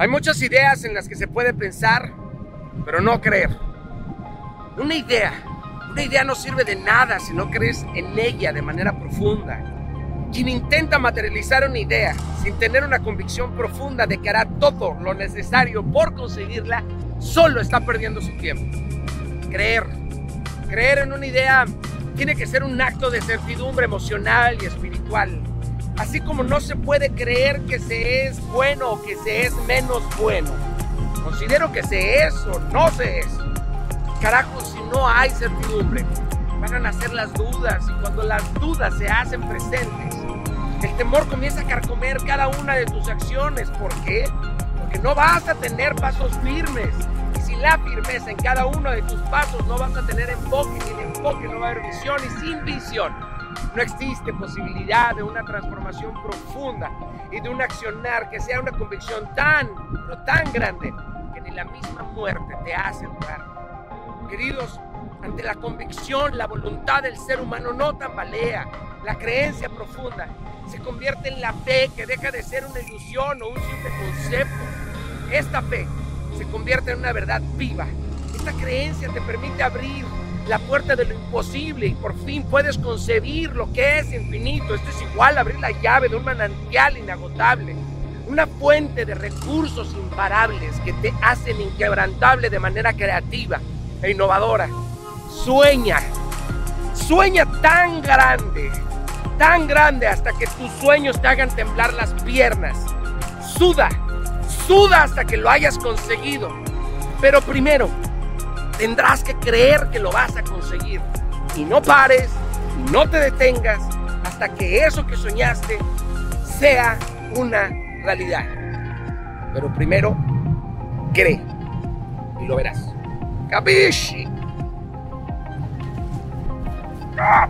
Hay muchas ideas en las que se puede pensar, pero no creer. Una idea, una idea no sirve de nada si no crees en ella de manera profunda. Quien intenta materializar una idea sin tener una convicción profunda de que hará todo lo necesario por conseguirla, solo está perdiendo su tiempo. Creer. Creer en una idea tiene que ser un acto de certidumbre emocional y espiritual. Así como no se puede creer que se es bueno o que se es menos bueno. Considero que se es o no se es. Carajo, si no hay certidumbre, van a nacer las dudas y cuando las dudas se hacen presentes, el temor comienza a carcomer cada una de tus acciones. ¿Por qué? Porque no vas a tener pasos firmes. Y sin la firmeza en cada uno de tus pasos no vas a tener enfoque. Sin enfoque no va a haber visión. Y sin visión no existe posibilidad de una transformación profunda y de un accionar que sea una convicción tan, pero tan grande que ni la misma muerte te hace dudar. Queridos, ante la convicción, la voluntad del ser humano no tambalea. La creencia profunda se convierte en la fe que deja de ser una ilusión o un simple concepto. Esta fe se convierte en una verdad viva. Esta creencia te permite abrir la puerta de lo imposible y por fin puedes concebir lo que es infinito. Esto es igual abrir la llave de un manantial inagotable, una fuente de recursos imparables que te hacen inquebrantable de manera creativa e innovadora. Sueña, sueña tan grande tan grande hasta que tus sueños te hagan temblar las piernas. Suda, suda hasta que lo hayas conseguido. Pero primero, tendrás que creer que lo vas a conseguir. Y no pares, no te detengas hasta que eso que soñaste sea una realidad. Pero primero, cree y lo verás. Capisci? Ah.